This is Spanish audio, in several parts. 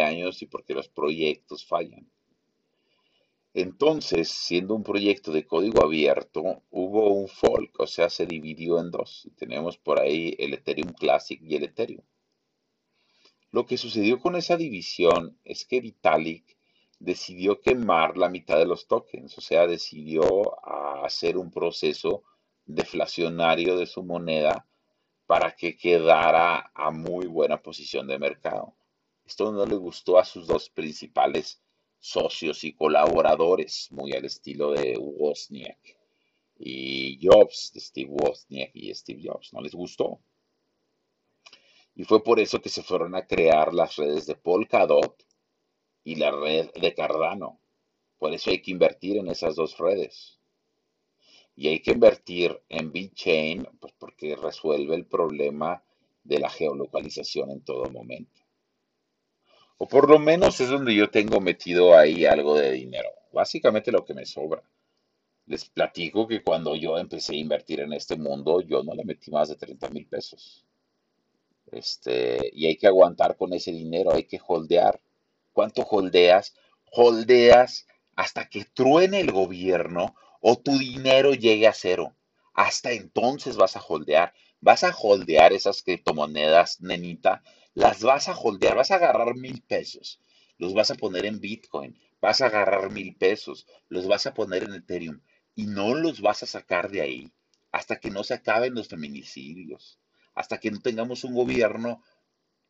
años y porque los proyectos fallan. Entonces, siendo un proyecto de código abierto, hubo un fork, o sea, se dividió en dos. tenemos por ahí el Ethereum Classic y el Ethereum. Lo que sucedió con esa división es que Vitalik decidió quemar la mitad de los tokens, o sea, decidió hacer un proceso deflacionario de su moneda para que quedara a muy buena posición de mercado. Esto no le gustó a sus dos principales socios y colaboradores, muy al estilo de Wozniak y Jobs, de Steve Wozniak y Steve Jobs. No les gustó. Y fue por eso que se fueron a crear las redes de Polkadot y la red de Cardano. Por eso hay que invertir en esas dos redes. Y hay que invertir en BitChain pues porque resuelve el problema de la geolocalización en todo momento. O por lo menos es donde yo tengo metido ahí algo de dinero. Básicamente lo que me sobra. Les platico que cuando yo empecé a invertir en este mundo, yo no le metí más de 30 mil pesos. Este, y hay que aguantar con ese dinero, hay que holdear. ¿Cuánto holdeas? Holdeas hasta que truene el gobierno o tu dinero llegue a cero. Hasta entonces vas a holdear. Vas a holdear esas criptomonedas, nenita, las vas a holdear, vas a agarrar mil pesos, los vas a poner en Bitcoin, vas a agarrar mil pesos, los vas a poner en Ethereum y no los vas a sacar de ahí hasta que no se acaben los feminicidios, hasta que no tengamos un gobierno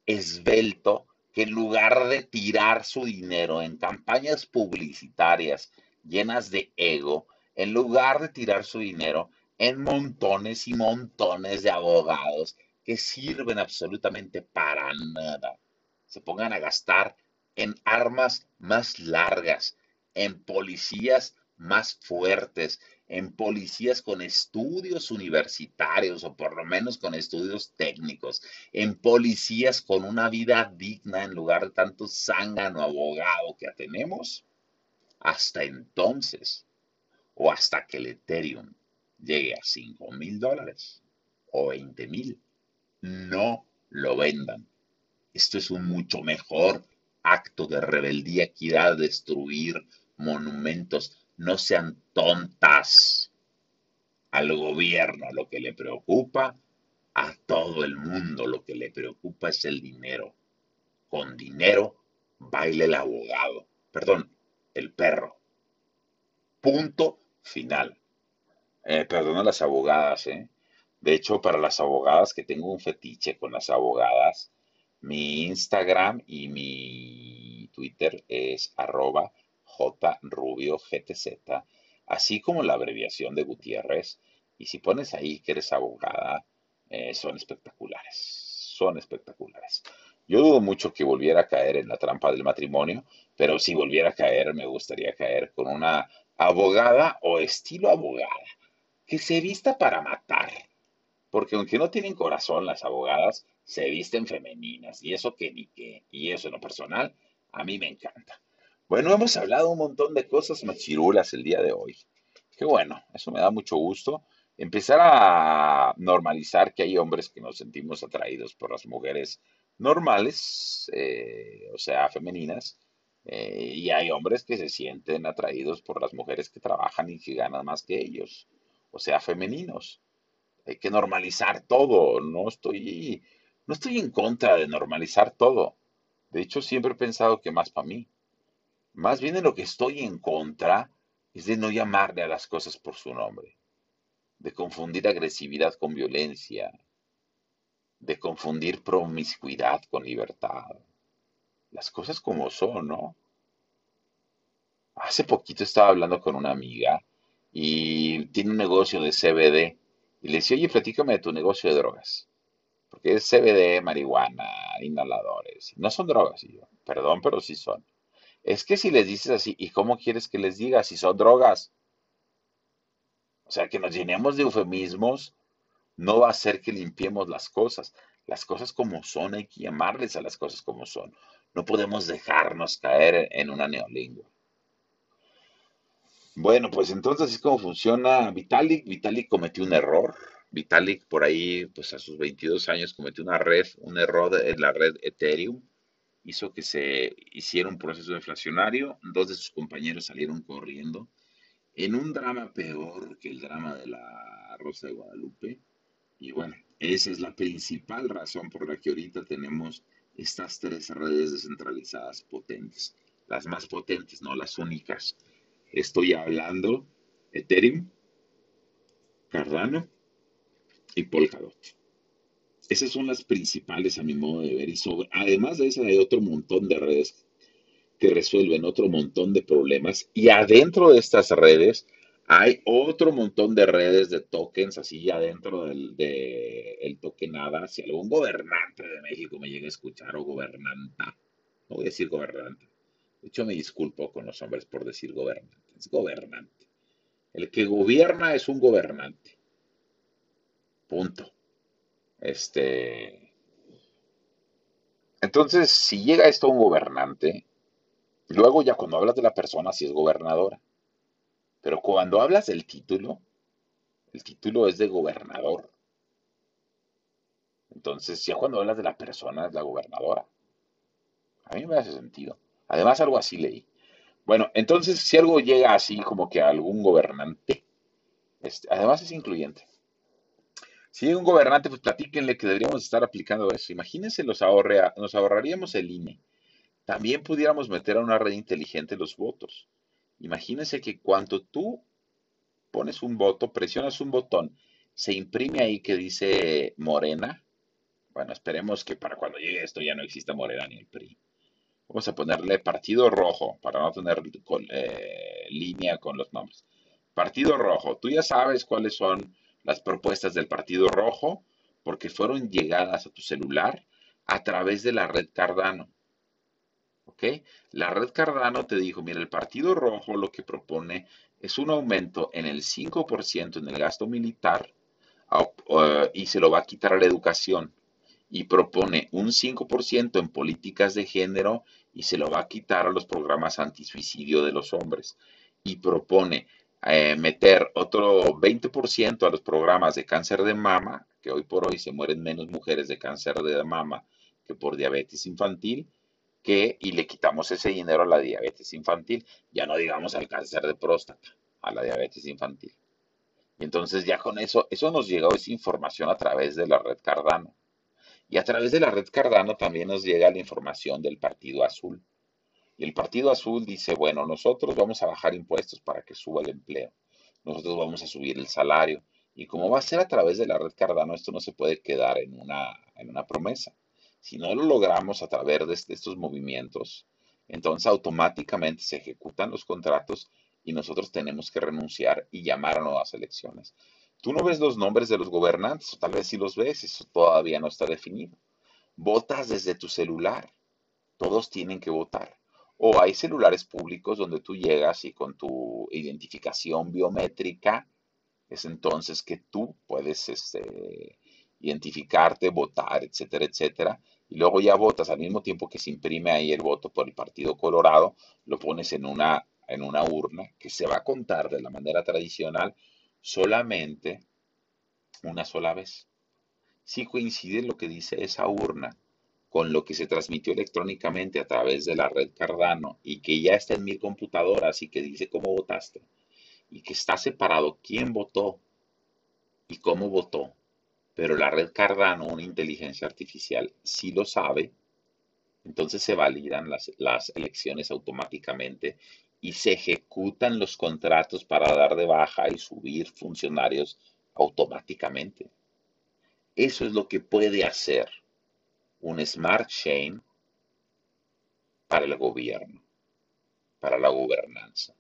esbelto que en lugar de tirar su dinero en campañas publicitarias llenas de ego, en lugar de tirar su dinero en montones y montones de abogados que sirven absolutamente para nada, se pongan a gastar en armas más largas, en policías más fuertes, en policías con estudios universitarios o por lo menos con estudios técnicos, en policías con una vida digna en lugar de tanto zángano abogado que tenemos, hasta entonces o hasta que el Ethereum llegue a 5 mil dólares o 20 mil no lo vendan. Esto es un mucho mejor acto de rebeldía que ir a destruir monumentos. No sean tontas. Al gobierno lo que le preocupa, a todo el mundo lo que le preocupa es el dinero. Con dinero baile el abogado, perdón, el perro. Punto final. Eh, perdón a las abogadas, ¿eh? De hecho, para las abogadas, que tengo un fetiche con las abogadas, mi Instagram y mi Twitter es arroba jrubiogtz, así como la abreviación de Gutiérrez. Y si pones ahí que eres abogada, eh, son espectaculares, son espectaculares. Yo dudo mucho que volviera a caer en la trampa del matrimonio, pero si volviera a caer, me gustaría caer con una abogada o estilo abogada, que se vista para matar porque aunque no tienen corazón las abogadas, se visten femeninas, y eso que ni qué, y eso en lo personal, a mí me encanta. Bueno, hemos hablado un montón de cosas machirulas el día de hoy. Qué bueno, eso me da mucho gusto. Empezar a normalizar que hay hombres que nos sentimos atraídos por las mujeres normales, eh, o sea, femeninas, eh, y hay hombres que se sienten atraídos por las mujeres que trabajan y que ganan más que ellos, o sea, femeninos hay que normalizar todo. No estoy, no estoy en contra de normalizar todo. De hecho, siempre he pensado que más para mí. Más bien en lo que estoy en contra es de no llamarle a las cosas por su nombre, de confundir agresividad con violencia, de confundir promiscuidad con libertad. Las cosas como son, ¿no? Hace poquito estaba hablando con una amiga y tiene un negocio de CBD y le decía, oye, platícame de tu negocio de drogas. Porque es CBD, marihuana, inhaladores. No son drogas. Perdón, pero sí son. Es que si les dices así, ¿y cómo quieres que les diga si son drogas? O sea, que nos llenemos de eufemismos no va a hacer que limpiemos las cosas. Las cosas como son, hay que llamarles a las cosas como son. No podemos dejarnos caer en una neolingua. Bueno, pues entonces es como funciona Vitalik. Vitalik cometió un error. Vitalik por ahí, pues a sus 22 años cometió una red, un error en la red Ethereum. hizo que se hiciera un proceso deflacionario. Dos de sus compañeros salieron corriendo en un drama peor que el drama de la Rosa de Guadalupe. Y bueno, esa es la principal razón por la que ahorita tenemos estas tres redes descentralizadas potentes. Las más potentes, no las únicas. Estoy hablando Ethereum, Cardano y Polkadot. Esas son las principales a mi modo de ver. Y sobre, además de eso hay otro montón de redes que resuelven otro montón de problemas. Y adentro de estas redes hay otro montón de redes de tokens, así adentro del de, el tokenada. Si algún gobernante de México me llega a escuchar o gobernanta, no voy a decir gobernante. De hecho, me disculpo con los hombres por decir gobernante. Es gobernante. El que gobierna es un gobernante. Punto. Este. Entonces, si llega esto a un gobernante, luego ya cuando hablas de la persona, si es gobernadora. Pero cuando hablas del título, el título es de gobernador. Entonces, ya cuando hablas de la persona, es la gobernadora. A mí me hace sentido. Además, algo así leí. Bueno, entonces, si algo llega así como que a algún gobernante, este, además es incluyente. Si hay un gobernante, pues platíquenle que deberíamos estar aplicando eso. Imagínense, nos, nos ahorraríamos el INE. También pudiéramos meter a una red inteligente los votos. Imagínense que cuando tú pones un voto, presionas un botón, se imprime ahí que dice Morena. Bueno, esperemos que para cuando llegue esto ya no exista Morena ni el PRI. Vamos a ponerle Partido Rojo para no tener eh, línea con los nombres. Partido Rojo, tú ya sabes cuáles son las propuestas del Partido Rojo porque fueron llegadas a tu celular a través de la red Cardano. ¿Ok? La red Cardano te dijo, mira, el Partido Rojo lo que propone es un aumento en el 5% en el gasto militar y se lo va a quitar a la educación. Y propone un 5% en políticas de género y se lo va a quitar a los programas antisuicidio de los hombres. Y propone eh, meter otro 20% a los programas de cáncer de mama, que hoy por hoy se mueren menos mujeres de cáncer de mama que por diabetes infantil, que, y le quitamos ese dinero a la diabetes infantil, ya no digamos al cáncer de próstata, a la diabetes infantil. Y entonces ya con eso, eso nos llegó esa información a través de la red Cardano. Y a través de la red Cardano también nos llega la información del Partido Azul. Y el Partido Azul dice, bueno, nosotros vamos a bajar impuestos para que suba el empleo. Nosotros vamos a subir el salario. Y como va a ser a través de la red Cardano, esto no se puede quedar en una, en una promesa. Si no lo logramos a través de estos movimientos, entonces automáticamente se ejecutan los contratos y nosotros tenemos que renunciar y llamar a nuevas elecciones. Tú no ves los nombres de los gobernantes, o tal vez sí los ves, eso todavía no está definido. Votas desde tu celular, todos tienen que votar. O hay celulares públicos donde tú llegas y con tu identificación biométrica es entonces que tú puedes este, identificarte, votar, etcétera, etcétera. Y luego ya votas al mismo tiempo que se imprime ahí el voto por el Partido Colorado, lo pones en una, en una urna que se va a contar de la manera tradicional solamente una sola vez. Si coincide lo que dice esa urna con lo que se transmitió electrónicamente a través de la red Cardano y que ya está en mi computadora, así que dice cómo votaste y que está separado quién votó y cómo votó, pero la red Cardano, una inteligencia artificial, sí lo sabe, entonces se validan las, las elecciones automáticamente y se ejecutan los contratos para dar de baja y subir funcionarios automáticamente. Eso es lo que puede hacer un smart chain para el gobierno, para la gobernanza.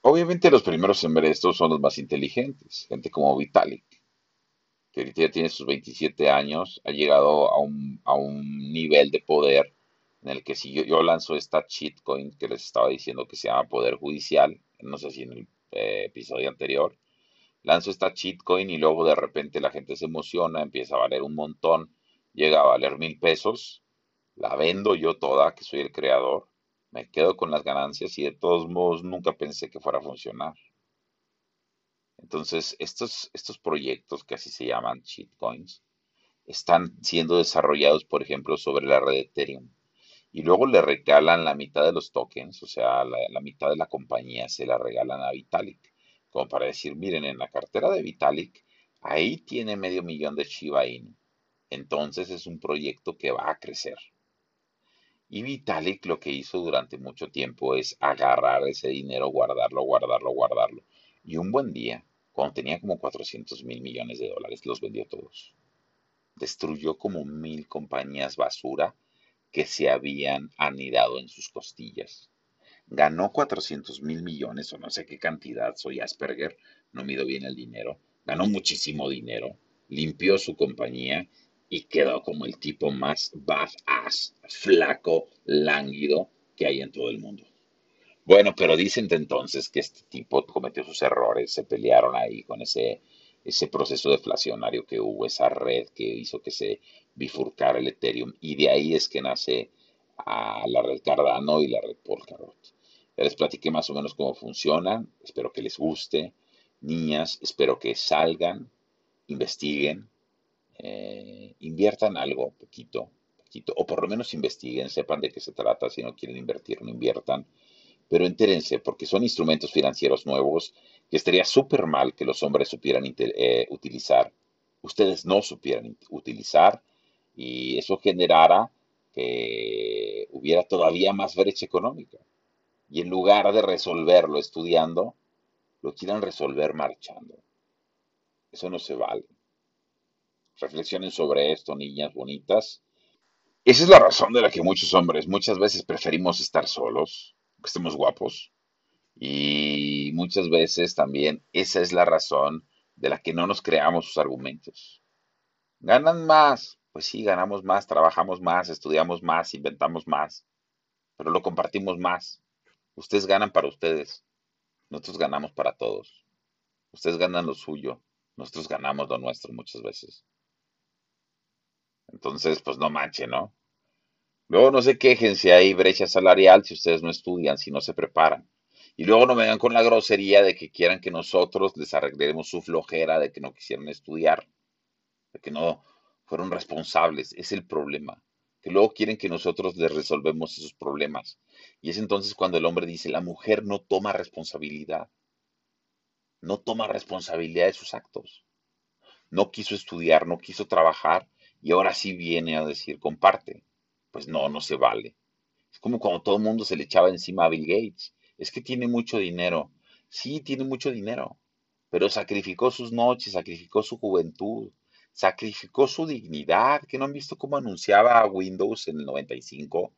Obviamente los primeros en ver esto son los más inteligentes, gente como Vitalik, que ahorita ya tiene sus 27 años, ha llegado a un, a un nivel de poder en el que si yo, lanzo esta shitcoin que les estaba diciendo que se llama Poder Judicial, no sé si en el eh, episodio anterior, lanzo esta shitcoin y luego de repente la gente se emociona, empieza a valer un montón, llega a valer mil pesos, la vendo yo toda, que soy el creador, me quedo con las ganancias y de todos modos nunca pensé que fuera a funcionar. Entonces, estos, estos proyectos que así se llaman shitcoins están siendo desarrollados, por ejemplo, sobre la red Ethereum. Y luego le regalan la mitad de los tokens, o sea, la, mitad de la compañía se la regalan a Vitalik, como para decir, miren, en la cartera de Vitalik, ahí tiene medio millón de Shiba Inu. Entonces es un proyecto que va a crecer. Y Vitalik lo que hizo durante mucho tiempo es agarrar ese dinero, guardarlo, guardarlo, guardarlo. Y un buen día, cuando tenía como 400 mil millones de dólares, los vendió todos. Destruyó como mil compañías basura que se habían anidado en sus costillas. Ganó 400 mil millones o no sé qué cantidad, soy Asperger, no mido bien el dinero, ganó muchísimo dinero, limpió su compañía y quedó como el tipo más badass, flaco, lánguido que hay en todo el mundo. Bueno, pero dicen entonces que este tipo cometió sus errores, se pelearon ahí con ese, ese proceso deflacionario que hubo, esa red que hizo que se bifurcar el Ethereum y de ahí es que nace a la red Cardano y la red Polkadot. Ya les platiqué más o menos cómo funcionan, espero que les guste. Niñas, espero que salgan, investiguen, eh, inviertan algo, poquito, poquito, o por lo menos investiguen, sepan de qué se trata, si no quieren invertir, no inviertan. Pero entérense, porque son instrumentos financieros nuevos que estaría súper mal que los hombres supieran eh, utilizar. Ustedes no supieran utilizar y eso generara que hubiera todavía más brecha económica. Y en lugar de resolverlo estudiando, lo quieran resolver marchando. Eso no se vale. Reflexionen sobre esto, niñas bonitas. Esa es la razón de la que muchos hombres muchas veces preferimos estar solos, que estemos guapos. Y muchas veces también esa es la razón de la que no nos creamos sus argumentos. Ganan más, pues sí, ganamos más, trabajamos más, estudiamos más, inventamos más, pero lo compartimos más. Ustedes ganan para ustedes, nosotros ganamos para todos. Ustedes ganan lo suyo, nosotros ganamos lo nuestro muchas veces. Entonces, pues no manchen, ¿no? Luego no se quejen si hay brecha salarial, si ustedes no estudian, si no se preparan. Y luego no me vengan con la grosería de que quieran que nosotros les arreglemos su flojera, de que no quisieran estudiar, de que no fueron responsables. Es el problema. Que luego quieren que nosotros les resolvemos esos problemas. Y es entonces cuando el hombre dice, la mujer no toma responsabilidad. No toma responsabilidad de sus actos. No quiso estudiar, no quiso trabajar y ahora sí viene a decir, comparte. Pues no, no se vale. Es como cuando todo el mundo se le echaba encima a Bill Gates. Es que tiene mucho dinero. Sí, tiene mucho dinero, pero sacrificó sus noches, sacrificó su juventud, sacrificó su dignidad, que no han visto cómo anunciaba Windows en el 95.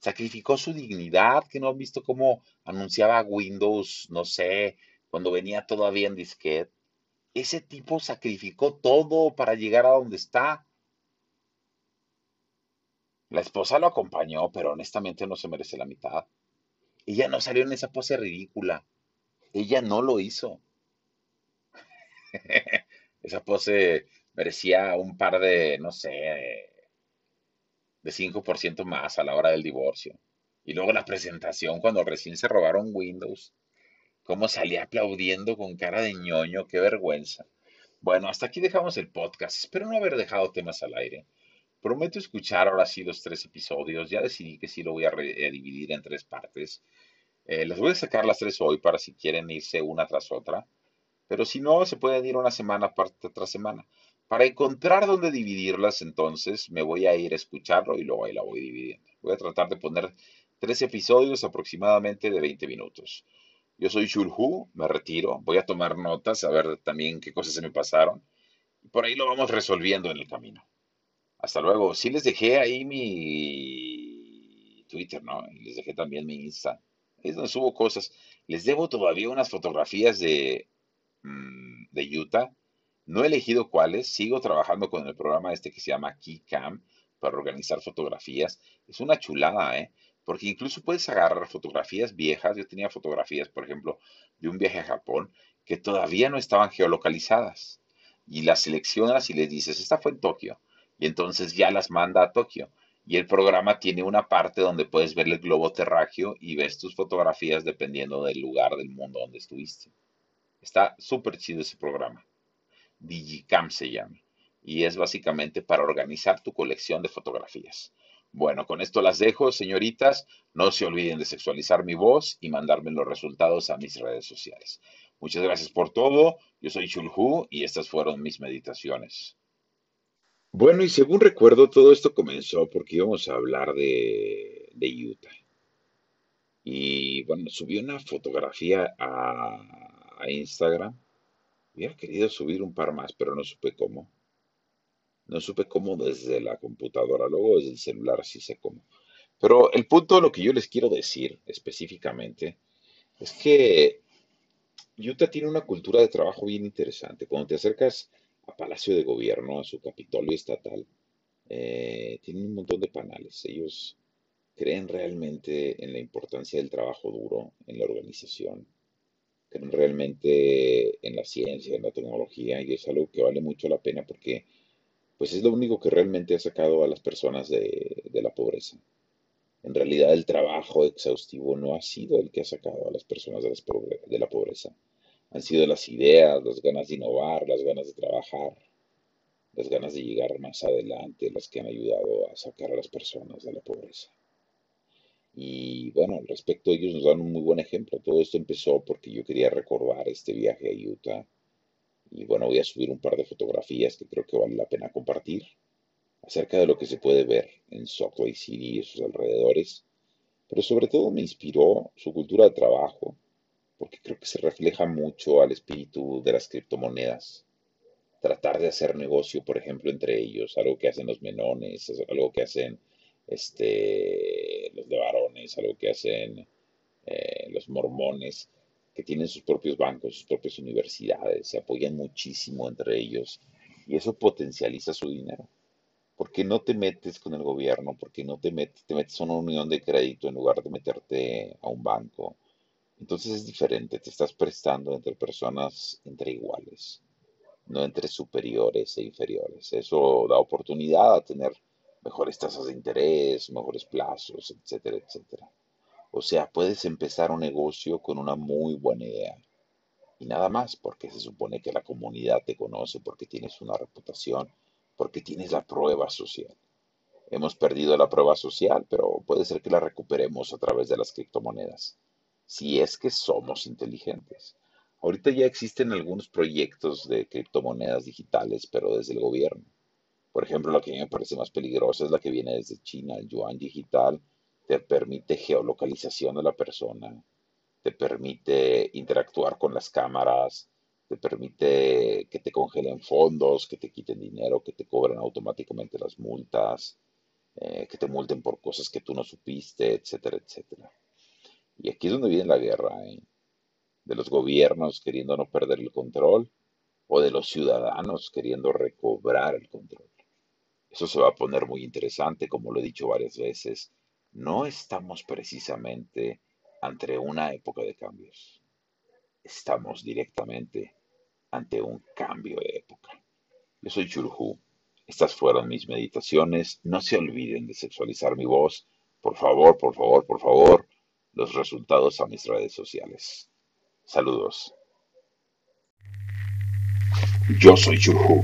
Sacrificó su dignidad, que no han visto cómo anunciaba Windows, no sé, cuando venía todavía en disquete. Ese tipo sacrificó todo para llegar a donde está. La esposa lo acompañó, pero honestamente no se merece la mitad. Ella no salió en esa pose ridícula. Ella no lo hizo. Esa pose merecía un par de, no sé, de 5% más a la hora del divorcio. Y luego la presentación cuando recién se robaron Windows. Cómo salía aplaudiendo con cara de ñoño, qué vergüenza. Bueno, hasta aquí dejamos el podcast. Espero no haber dejado temas al aire. Prometo escuchar ahora sí los tres episodios. Ya decidí que sí lo voy a, dividir en tres partes. Eh, les voy a sacar las tres hoy para si quieren irse una tras otra. Pero si no, se pueden ir una semana parte tras semana. Para encontrar dónde dividirlas, entonces me voy a ir a escucharlo y luego ahí la voy dividiendo. Voy a tratar de poner tres episodios aproximadamente de 20 minutos. Yo soy Shulhu, me retiro, voy a tomar notas, a ver también qué cosas se me pasaron. Por ahí lo vamos resolviendo en el camino. Hasta luego. Sí les dejé ahí mi Twitter, ¿no? Les dejé también mi Insta. Es donde subo cosas. Les debo todavía unas fotografías de Mm, de Utah. No he elegido cuáles, sigo trabajando con el programa este que se llama KeyCam para organizar fotografías. Es una chulada, ¿eh? Porque incluso puedes agarrar fotografías viejas. Yo tenía fotografías, por ejemplo, de un viaje a Japón que todavía no estaban geolocalizadas. Y las seleccionas y les dices, esta fue en Tokio. Y entonces ya las manda a Tokio. Y el programa tiene una parte donde puedes ver el globo terráqueo y ves tus fotografías dependiendo del lugar del mundo donde estuviste. Está súper chido ese programa. Digicam se llama. Y es básicamente para organizar tu colección de fotografías. Bueno, con esto las dejo, señoritas. No se olviden de sexualizar mi voz y mandarme los resultados a mis redes sociales. Muchas gracias por todo. Yo soy Chulhu y estas fueron mis meditaciones. Bueno, y según recuerdo, todo esto comenzó porque íbamos a hablar de, de Utah. Y bueno, subí una fotografía a, Instagram. Hubiera querido subir un par más, pero no supe cómo. No supe cómo desde la computadora, luego desde el celular sí sé cómo. Pero el punto, lo que yo les quiero decir específicamente, es que Utah tiene una cultura de trabajo bien interesante. Cuando te acercas a Palacio de Gobierno, a su Capitolio Estatal, eh, tienen un montón de panales. Ellos creen realmente en la importancia del trabajo duro, en la organización, creen realmente en la ciencia, en la tecnología, y es algo que vale mucho la pena porque pues es lo único que realmente ha sacado a las personas de, la pobreza. En realidad el trabajo exhaustivo no ha sido el que ha sacado a las personas de, de la pobreza. Han sido las ideas, las ganas de innovar, las ganas de trabajar, las ganas de llegar más adelante, las que han ayudado a sacar a las personas de la pobreza. Y bueno, al respecto ellos nos dan un muy buen ejemplo. Todo esto empezó porque yo quería recordar este viaje a Utah y bueno, voy a subir un par de fotografías que creo que vale la pena compartir acerca de lo que se puede ver en Salt Lake City y sus alrededores. Pero sobre todo me inspiró su cultura de trabajo, porque creo que se refleja mucho al espíritu de las criptomonedas. Tratar de hacer negocio, por ejemplo, entre ellos, algo que hacen los menones, algo que hacen este, los de varones, algo que hacen eh, los mormones que tienen sus propios bancos, sus propias universidades, se apoyan muchísimo entre ellos y eso potencializa su dinero. ¿Por qué no te metes con el gobierno? ¿Por qué no te metes, te metes a una unión de crédito en lugar de meterte a un banco? Entonces es diferente, te estás prestando entre personas entre iguales, no entre superiores e inferiores. Eso da oportunidad a tener mejores tasas de interés, mejores plazos, etcétera, etcétera. O sea, puedes empezar un negocio con una muy buena idea. Y nada más, porque se supone que la comunidad te conoce, porque tienes una reputación, porque tienes la prueba social. Hemos perdido la prueba social, pero puede ser que la recuperemos a través de las criptomonedas, si es que somos inteligentes. Ahorita ya existen algunos proyectos de criptomonedas digitales, pero desde el gobierno. Por ejemplo, la que a mí me parece más peligrosa es la que viene desde China, el yuan digital, te permite geolocalización de la persona, te permite interactuar con las cámaras, te permite que te congelen fondos, que te quiten dinero, que te cobren automáticamente las multas, eh, que te multen por cosas que tú no supiste, etcétera, etcétera. Y aquí es donde viene la guerra, ¿eh? de los gobiernos queriendo no perder el control o de los ciudadanos queriendo recobrar el control. Eso se va a poner muy interesante, como lo he dicho varias veces no estamos precisamente ante una época de cambios. Estamos directamente ante un cambio de época. Yo soy Churhu. Estas fueron mis meditaciones. No se olviden de sexualizar mi voz. Por favor, por favor, por favor. Los resultados a mis redes sociales. Saludos. Yo soy Churhu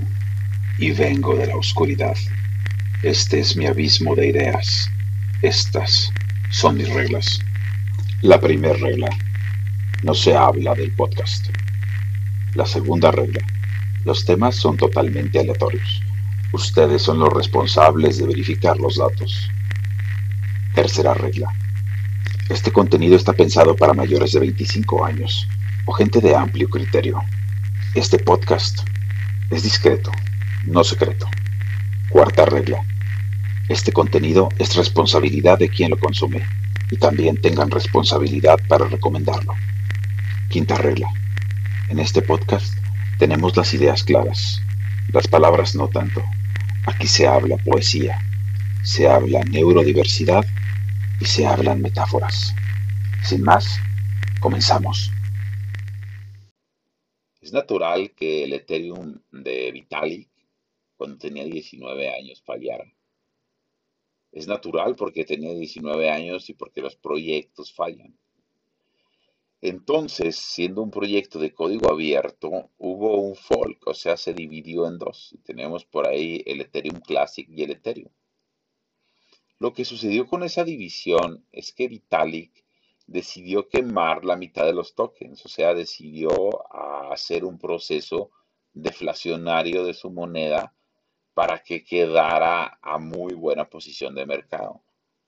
y vengo de la oscuridad. Este es mi abismo de ideas estas son mis reglas. La primera regla, no se habla del podcast. La segunda regla, los temas son totalmente aleatorios. Ustedes son los responsables de verificar los datos. Tercera regla, este contenido está pensado para mayores de 25 años o gente de amplio criterio. Este podcast es discreto, no secreto. Cuarta regla, este contenido es responsabilidad de quien lo consume y también tengan responsabilidad para recomendarlo. Quinta regla. En este podcast tenemos las ideas claras, las palabras no tanto. Aquí se habla poesía, se habla neurodiversidad y se hablan metáforas. Sin más, comenzamos. Es natural que el Ethereum de Vitalik, cuando tenía 19 años, fallara es natural porque tenía 19 años y porque los proyectos fallan. Entonces, siendo un proyecto de código abierto, hubo un fork, o sea, se dividió en dos. tenemos por ahí el Ethereum Classic y el Ethereum. Lo que sucedió con esa división es que Vitalik decidió quemar la mitad de los tokens, o sea, decidió hacer un proceso deflacionario de su moneda para que quedara a muy buena posición de mercado.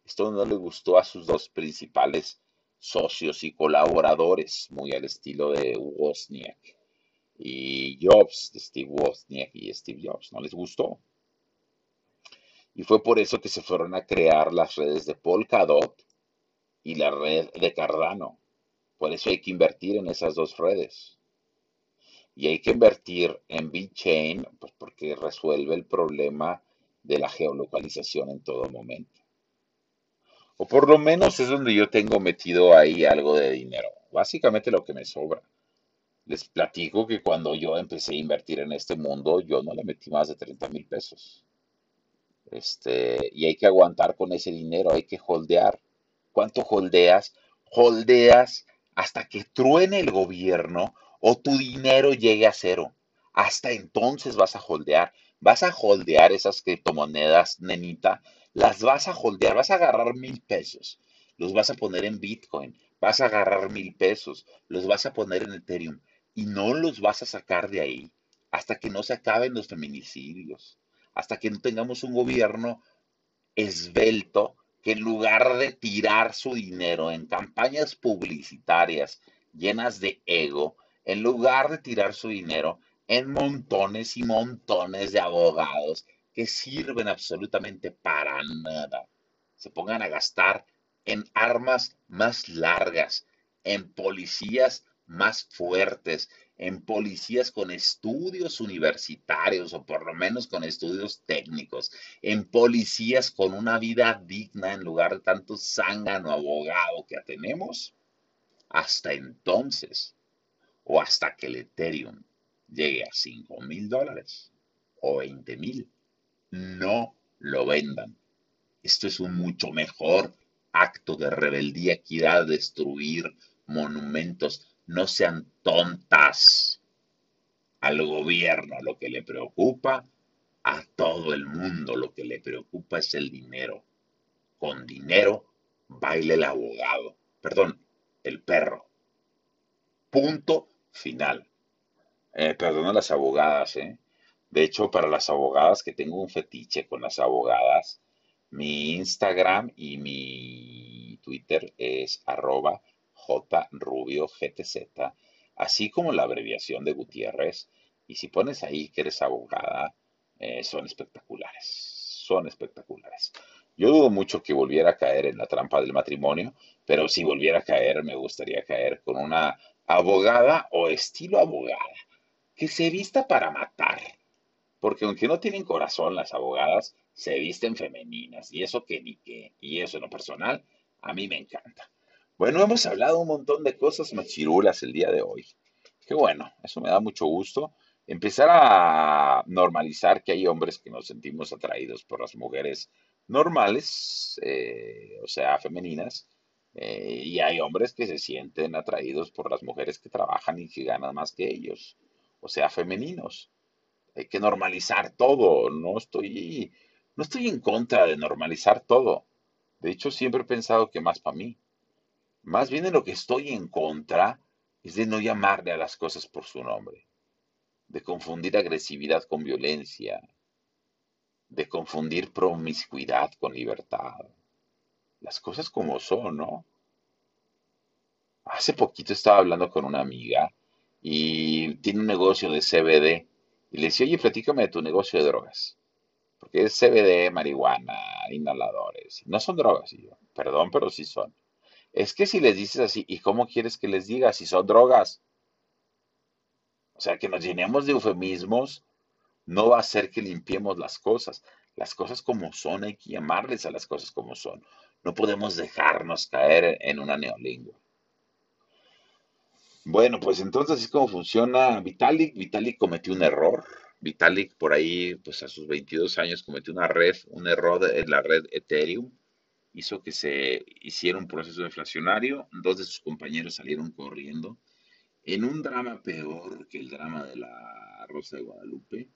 Esto no le gustó a sus dos principales socios y colaboradores, muy al estilo de Wozniak y Jobs, de Steve Wozniak y Steve Jobs. No les gustó. Y fue por eso que se fueron a crear las redes de Polkadot y la red de Cardano. Por eso hay que invertir en esas dos redes. Y hay que invertir en BitChain, pues porque resuelve el problema de la geolocalización en todo momento. O por lo menos es donde yo tengo metido ahí algo de dinero. Básicamente lo que me sobra. Les platico que cuando yo empecé a invertir en este mundo, yo no le metí más de 30 mil pesos. Este, y hay que aguantar con ese dinero, hay que holdear. ¿Cuánto holdeas? Holdeas hasta que truene el gobierno o tu dinero llegue a cero. Hasta entonces vas a holdear. Vas a holdear esas criptomonedas, nenita. Las vas a holdear. Vas a agarrar mil pesos. Los vas a poner en Bitcoin. Vas a agarrar mil pesos. Los vas a poner en Ethereum. Y no los vas a sacar de ahí hasta que no se acaben los feminicidios. Hasta que no tengamos un gobierno esbelto que en lugar de tirar su dinero en campañas publicitarias llenas de ego, en lugar de tirar su dinero en montones y montones de abogados que sirven absolutamente para nada, se pongan a gastar en armas más largas, en policías más fuertes, en policías con estudios universitarios o por lo menos con estudios técnicos, en policías con una vida digna en lugar de tanto zángano abogado que tenemos, hasta entonces o hasta que el Ethereum llegue a 5 mil dólares o 20 mil, no lo vendan. Esto es un mucho mejor acto de rebeldía que ir a destruir monumentos no sean tontas. Al gobierno lo que le preocupa, a todo el mundo lo que le preocupa es el dinero. Con dinero baile el abogado, perdón, el perro. Punto final. Eh, perdón a las abogadas, ¿eh? De hecho, para las abogadas que tengo un fetiche con las abogadas, mi Instagram y mi Twitter es arroba JRubioGTZ, así como la abreviación de Gutiérrez. Y si pones ahí que eres abogada, eh, son espectaculares, son espectaculares. Yo dudo mucho que volviera a caer en la trampa del matrimonio, pero si volviera a caer, me gustaría caer con una abogada o estilo abogada, que se vista para matar. Porque aunque no tienen corazón las abogadas, se visten femeninas. Y eso que ni qué. Y eso en lo personal, a mí me encanta. Bueno, hemos hablado un montón de cosas machirulas el día de hoy. Qué bueno, eso me da mucho gusto. Empezar a normalizar que hay hombres que nos sentimos atraídos por las mujeres normales, eh, o sea, femeninas, eh, y hay hombres que se sienten atraídos por las mujeres que trabajan y que ganan más que ellos, o sea, femeninos. Hay que normalizar todo. No estoy, no estoy en contra de normalizar todo. De hecho, siempre he pensado que más para mí. Más bien lo que estoy en contra es de no llamarle a las cosas por su nombre, de confundir agresividad con violencia, de confundir promiscuidad con libertad. Las cosas como son, ¿no? Hace poquito estaba hablando con una amiga y tiene un negocio de CBD y le decía, oye, platícame de tu negocio de drogas. Porque es CBD, marihuana, inhaladores. No son drogas. Yo, perdón, pero sí son. Es que si les dices así, ¿y cómo quieres que les diga si son drogas? O sea, que nos llenemos de eufemismos no va a hacer que limpiemos las cosas. Las cosas como son, hay que llamarles a las cosas como son. No podemos dejarnos caer en una neolingua. Bueno, pues entonces así es como funciona Vitalik. Vitalik cometió un error. Vitalik por ahí, pues a sus 22 años cometió una red, un error en la red Ethereum hizo que se hiciera un proceso inflacionario. Dos de sus compañeros salieron corriendo en un drama peor que el drama de la Rosa de Guadalupe.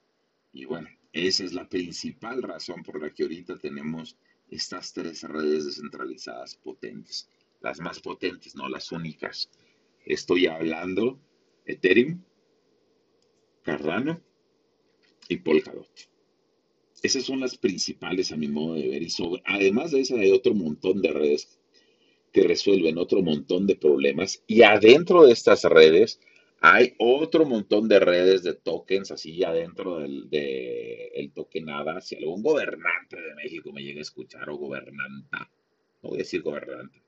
Y bueno, esa es la principal razón por la que ahorita tenemos estas tres redes descentralizadas potentes. Las más potentes, no las únicas. Estoy hablando Ethereum, Cardano y Polkadot. Esas son las principales a mi modo de ver. Y además de eso hay otro montón de redes que resuelven otro montón de problemas. Y adentro de estas redes hay otro montón de redes de tokens así adentro del de, el tokenada. Si algún gobernante de México me llega a escuchar o gobernanta, no voy a decir gobernante.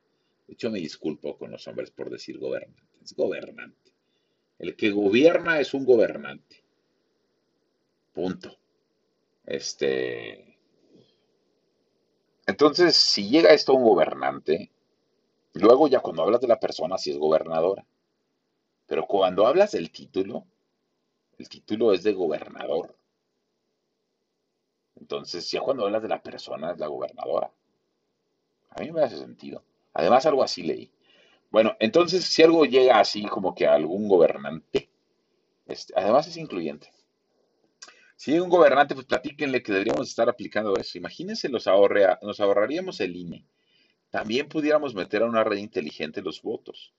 De hecho, me disculpo con los hombres por decir gobernante. Es gobernante. El que gobierna es un gobernante. Punto. Este. Entonces, si llega esto a un gobernante, luego ya cuando hablas de la persona, si es gobernadora. Pero cuando hablas del título, el título es de gobernador. Entonces, ya cuando hablas de la persona, es la gobernadora. A mí me hace sentido. Además, algo así leí. Bueno, entonces, si algo llega así como que a algún gobernante, este, además es incluyente. Si un gobernante, pues platíquenle que deberíamos estar aplicando eso. Imagínense, los nos ahorraríamos el INE. También pudiéramos meter a una red inteligente los votos.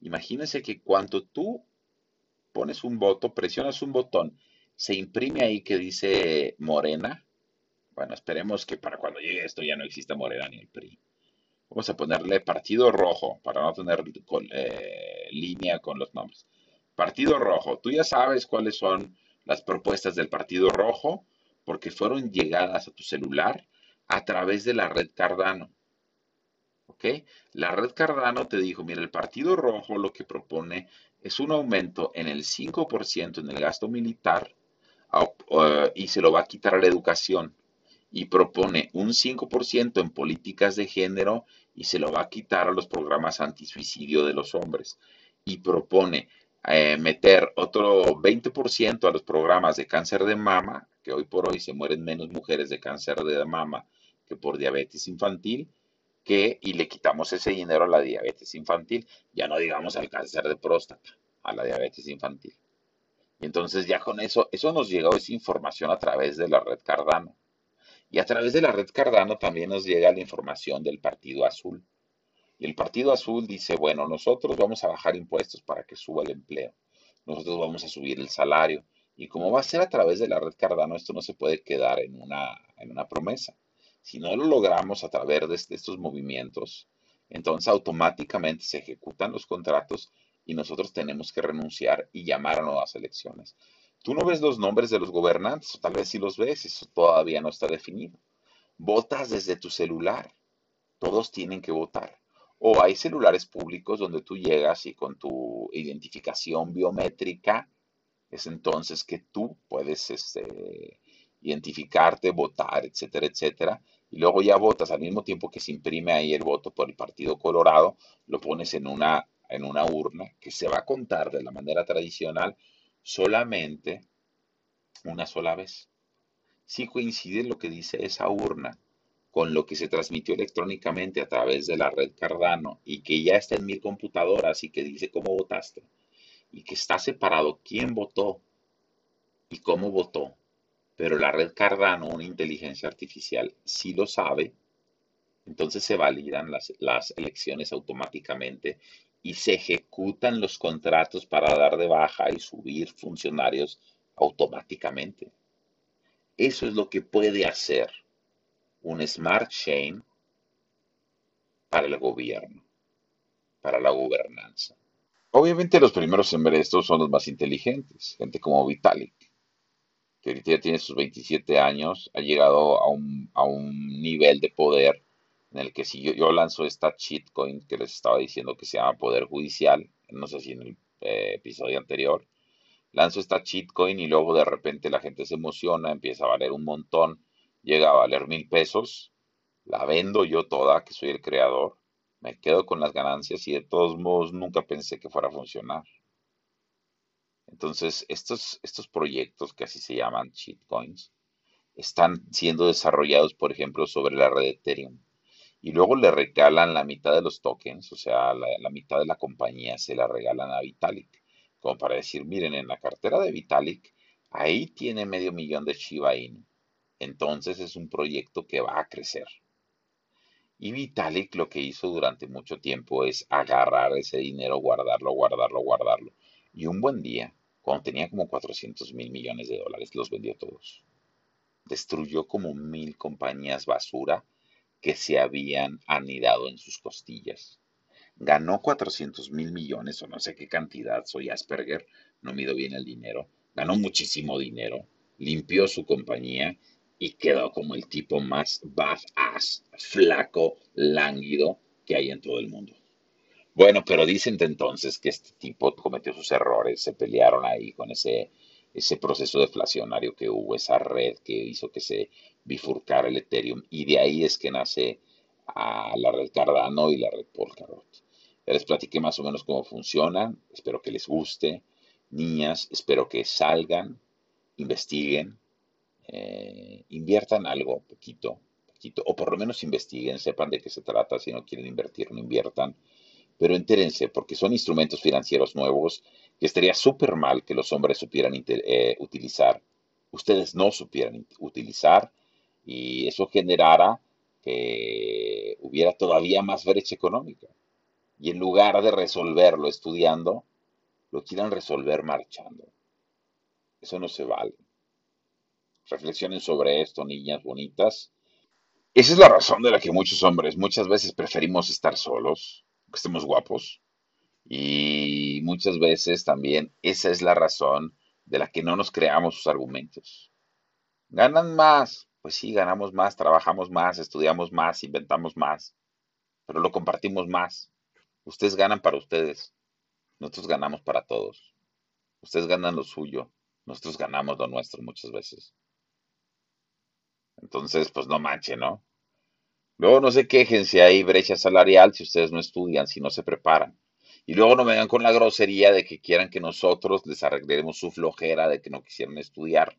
Imagínense que cuando tú pones un voto, presionas un botón, se imprime ahí que dice Morena. Bueno, esperemos que para cuando llegue esto ya no exista Morena ni el PRI. Vamos a ponerle Partido Rojo para no tener eh, línea con los nombres. Partido Rojo, tú ya sabes cuáles son las propuestas del Partido Rojo porque fueron llegadas a tu celular a través de la red Cardano. La red Cardano te dijo, mira, el Partido Rojo lo que propone es un aumento en el 5% en el gasto militar y se lo va a quitar a la educación. Y propone un 5% en políticas de género y se lo va a quitar a los programas antisuicidio de los hombres. Y propone eh, meter otro 20% a los programas de cáncer de mama, que hoy por hoy se mueren menos mujeres de cáncer de mama que por diabetes infantil que y le quitamos ese dinero a la diabetes infantil, ya no digamos al cáncer de próstata, a la diabetes infantil. Entonces ya con eso, eso nos llegó esa información a través de la red Cardano. Y a través de la red Cardano también nos llega la información del Partido Azul. Y el Partido Azul dice, bueno, nosotros vamos a bajar impuestos para que suba el empleo. Nosotros vamos a subir el salario. Y como va a ser a través de la red Cardano, esto no se puede quedar en una, en una promesa. Si no lo logramos a través de estos movimientos, entonces automáticamente se ejecutan los contratos y nosotros tenemos que renunciar y llamar a nuevas elecciones. Tú no ves los nombres de los gobernantes, o tal vez sí los ves, eso todavía no está definido. Votas desde tu celular, todos tienen que votar. O hay celulares públicos donde tú llegas y con tu identificación biométrica es entonces que tú puedes este, identificarte, votar, etcétera, etcétera. Y luego ya votas al mismo tiempo que se imprime ahí el voto por el Partido Colorado, lo pones en una, en una urna que se va a contar de la manera tradicional solamente una sola vez. Si coincide lo que dice esa urna con lo que se transmitió electrónicamente a través de la red Cardano y que ya está en mil computadoras y que dice cómo votaste y que está separado quién votó y cómo votó, pero la red Cardano, una inteligencia artificial, sí lo sabe, entonces se validan las, las elecciones automáticamente y se ejecutan los contratos para dar de baja y subir funcionarios automáticamente. Eso es lo que puede hacer un smart chain para el gobierno, para la gobernanza. Obviamente los primeros en ver esto son los más inteligentes, gente como Vitalik que ahorita ya tiene sus 27 años, ha llegado a un, a un nivel de poder en el que si yo, lanzo esta coin que les estaba diciendo que se llama Poder Judicial, no sé si en el eh, episodio anterior, lanzo esta coin y luego de repente la gente se emociona, empieza a valer un montón, llega a valer mil pesos, la vendo yo toda, que soy el creador, me quedo con las ganancias y de todos modos nunca pensé que fuera a funcionar. Entonces, estos, estos proyectos que así se llaman coins están siendo desarrollados, por ejemplo, sobre la red Ethereum. Y luego le regalan la mitad de los tokens, o sea, la, mitad de la compañía se la regalan a Vitalik. Como para decir, miren, en la cartera de Vitalik, ahí tiene medio millón de Shiba Inu. Entonces es un proyecto que va a crecer. Y Vitalik lo que hizo durante mucho tiempo es agarrar ese dinero, guardarlo, guardarlo, guardarlo. Y un buen día, cuando tenía como 400 mil millones de dólares, los vendió todos. Destruyó como mil compañías basura que se habían anidado en sus costillas. Ganó 400 mil millones o no sé qué cantidad, soy Asperger, no mido bien el dinero. Ganó muchísimo dinero, limpió su compañía y quedó como el tipo más badass, flaco, lánguido que hay en todo el mundo. Bueno, pero dicen entonces que este tipo cometió sus errores, se pelearon ahí con ese, ese proceso deflacionario que hubo, esa red que hizo que se bifurcara el Ethereum, y de ahí es que nace la red Cardano y la red Polkadot. Ya les platiqué más o menos cómo funcionan, espero que les guste. Niñas, espero que salgan, investiguen, eh, inviertan algo, poquito, poquito, o por lo menos investiguen, sepan de qué se trata, si no quieren invertir, no inviertan pero entérense, porque son instrumentos financieros nuevos que estaría súper mal que los hombres supieran eh, utilizar. Ustedes no supieran utilizar y eso generara que hubiera todavía más brecha económica. Y en lugar de resolverlo estudiando, lo quieran resolver marchando. Eso no se vale. Reflexionen sobre esto, niñas bonitas. Esa es la razón de la que muchos hombres muchas veces preferimos estar solos, que estemos guapos. Y muchas veces también esa es la razón de la que no nos creamos sus argumentos. ¿Ganan más? Pues sí, ganamos más, trabajamos más, estudiamos más, inventamos más, pero lo compartimos más. Ustedes ganan para ustedes, nosotros ganamos para todos. Ustedes ganan lo suyo, nosotros ganamos lo nuestro muchas veces. Entonces, pues no manche, ¿no? Luego no se quejen si hay brecha salarial si ustedes no estudian, si no se preparan. Y luego no vengan con la grosería de que quieran que nosotros les arreglemos su flojera, de que no quisieran estudiar,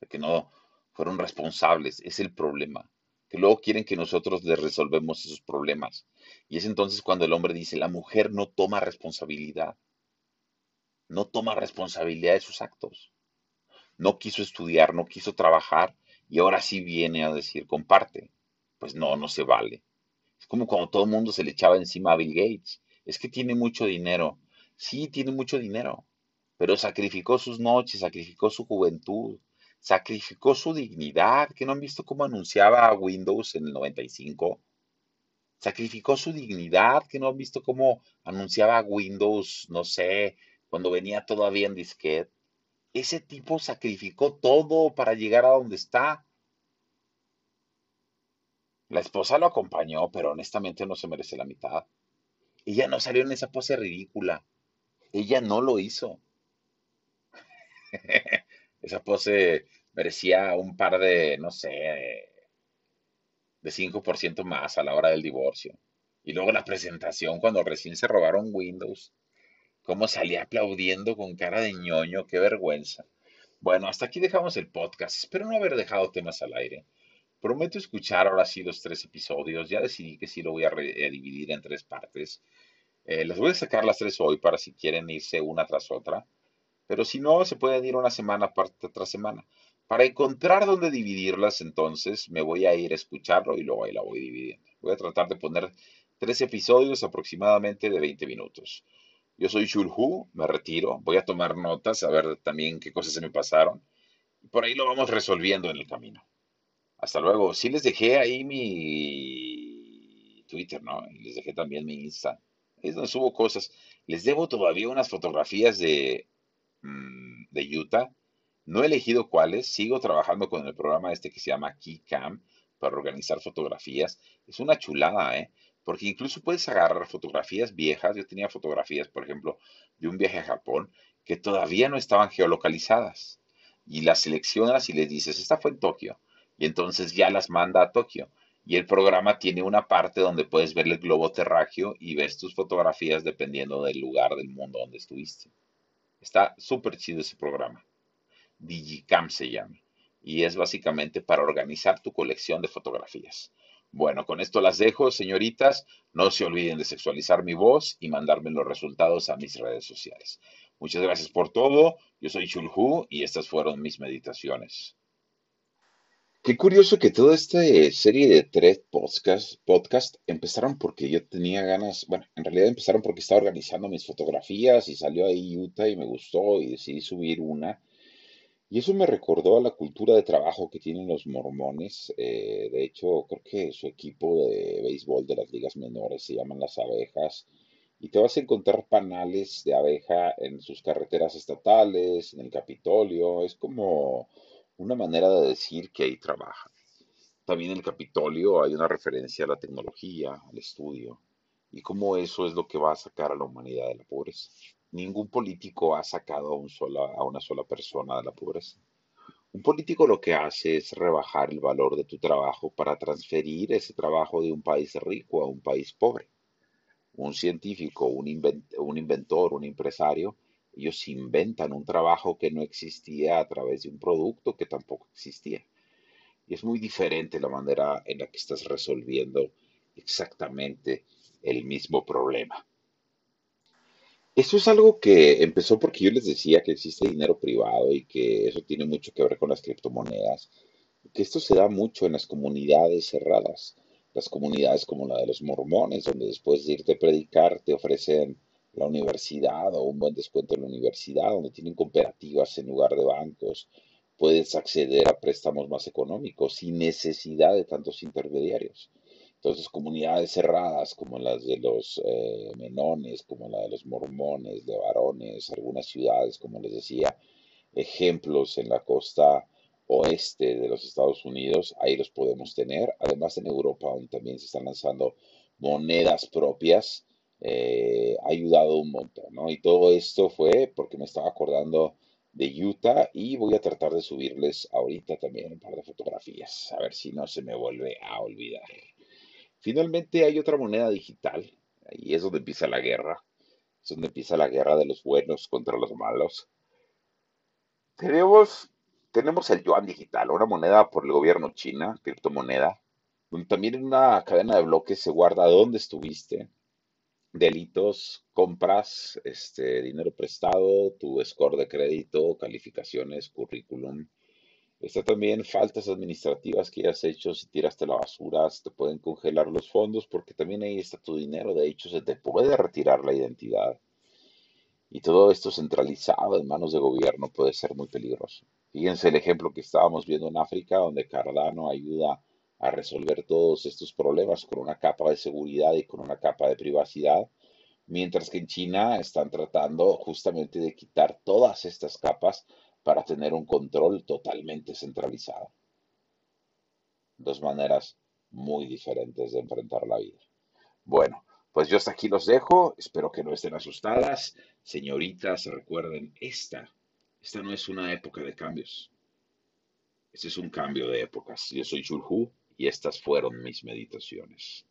de que no fueron responsables. Es el problema. Que luego quieren que nosotros les resolvemos esos problemas. Y es entonces cuando el hombre dice, la mujer no toma responsabilidad. No toma responsabilidad de sus actos. No quiso estudiar, no quiso trabajar y ahora sí viene a decir, comparte pues no, no se vale. Es como cuando todo el mundo se le echaba encima a Bill Gates. Es que tiene mucho dinero. Sí, tiene mucho dinero, pero sacrificó sus noches, sacrificó su juventud, sacrificó su dignidad, que no han visto cómo anunciaba Windows en el 95. Sacrificó su dignidad, que no han visto cómo anunciaba Windows, no sé, cuando venía todavía en disquete. Ese tipo sacrificó todo para llegar a donde está. La esposa lo acompañó, pero honestamente no se merece la mitad. Ella no salió en esa pose ridícula. Ella no lo hizo. esa pose merecía un par de, no sé, de 5% más a la hora del divorcio. Y luego la presentación cuando recién se robaron Windows. Cómo salía aplaudiendo con cara de ñoño, qué vergüenza. Bueno, hasta aquí dejamos el podcast. Espero no haber dejado temas al aire. Prometo escuchar ahora sí los tres episodios. Ya decidí que sí lo voy a, dividir en tres partes. Eh, les voy a sacar las tres hoy para si quieren irse una tras otra. Pero si no, se pueden ir una semana parte tras semana. Para encontrar dónde dividirlas, entonces me voy a ir a escucharlo y luego ahí la voy dividiendo. Voy a tratar de poner tres episodios aproximadamente de 20 minutos. Yo soy Shulhu, me retiro, voy a tomar notas, a ver también qué cosas se me pasaron. Por ahí lo vamos resolviendo en el camino. Hasta luego. Sí les dejé ahí mi Twitter, ¿no? Les dejé también mi Insta. Es donde subo cosas. Les debo todavía unas fotografías de, mm, de Utah. No he elegido cuáles. Sigo trabajando con el programa este que se llama KeyCam para organizar fotografías. Es una chulada, ¿eh? Porque incluso puedes agarrar fotografías viejas. Yo tenía fotografías, por ejemplo, de un viaje a Japón que todavía no estaban geolocalizadas. Y las seleccionas y les dices, esta fue en Tokio y entonces ya las manda a Tokio. Y el programa tiene una parte donde puedes ver el globo terráqueo y ves tus fotografías dependiendo del lugar del mundo donde estuviste. Está súper chido ese programa. Digicam se llama. Y es básicamente para organizar tu colección de fotografías. Bueno, con esto las dejo, señoritas. No se olviden de sexualizar mi voz y mandarme los resultados a mis redes sociales. Muchas gracias por todo. Yo soy Chulhu y estas fueron mis meditaciones. Qué curioso que toda esta serie de tres podcast, podcast empezaron porque yo tenía ganas, bueno, en realidad empezaron porque estaba organizando mis fotografías y salió ahí Utah y me gustó y decidí subir una. Y eso me recordó a la cultura de trabajo que tienen los mormones. eh, de hecho, creo que su equipo de béisbol de las ligas menores se llaman las abejas. Y te vas a encontrar panales de abeja en sus carreteras estatales, en el Capitolio. Es como una manera de decir que ahí trabajan. También en el Capitolio hay una referencia a la tecnología, al estudio, y cómo eso es lo que va a sacar a la humanidad de la pobreza. Ningún político ha sacado a, una sola persona de la pobreza. Un político lo que hace es rebajar el valor de tu trabajo para transferir ese trabajo de un país rico a un país pobre. Un científico, un inventor, un empresario, ellos inventan un trabajo que no existía a través de un producto que tampoco existía. Y es muy diferente la manera en la que estás resolviendo exactamente el mismo problema. Eso es algo que empezó porque yo les decía que existe dinero privado y que eso tiene mucho que ver con las criptomonedas, que esto se da mucho en las comunidades cerradas, las comunidades como la de los mormones, donde después de irte a predicar te ofrecen la universidad o un buen descuento en la universidad, donde tienen cooperativas en lugar de bancos, puedes acceder a préstamos más económicos sin necesidad de tantos intermediarios. Entonces, comunidades cerradas como las de los eh, menones, como la de los mormones, de varones, algunas ciudades, como les decía, ejemplos en la costa oeste de los Estados Unidos, ahí los podemos tener. Además, en Europa, donde también se están lanzando monedas propias, eh, ha ayudado un montón, ¿no? Y todo esto fue porque me estaba acordando de Utah y voy a tratar de subirles ahorita también un par de fotografías, a ver si no se me vuelve a olvidar. Finalmente hay otra moneda digital, y es donde empieza la guerra, es donde empieza la guerra de los buenos contra los malos. Tenemos, tenemos el yuan digital, una moneda por el gobierno china, criptomoneda, donde también en una cadena de bloques se guarda dónde estuviste, delitos, compras, este, dinero prestado, tu score de crédito, calificaciones, currículum. Está también faltas administrativas que hayas hecho, si tiraste la basura, te pueden congelar los fondos porque también ahí está tu dinero, de hecho se te puede retirar la identidad. Y todo esto centralizado en manos de gobierno puede ser muy peligroso. Fíjense el ejemplo que estábamos viendo en África, donde Cardano ayuda a resolver todos estos problemas con una capa de seguridad y con una capa de privacidad, mientras que en China están tratando justamente de quitar todas estas capas para tener un control totalmente centralizado. Dos maneras muy diferentes de enfrentar la vida. Bueno, pues yo hasta aquí los dejo. Espero que no estén asustadas. Señoritas, recuerden, esta, esta no es una época de cambios. Este es un cambio de épocas. Yo soy Chulhu y estas fueron mis meditaciones.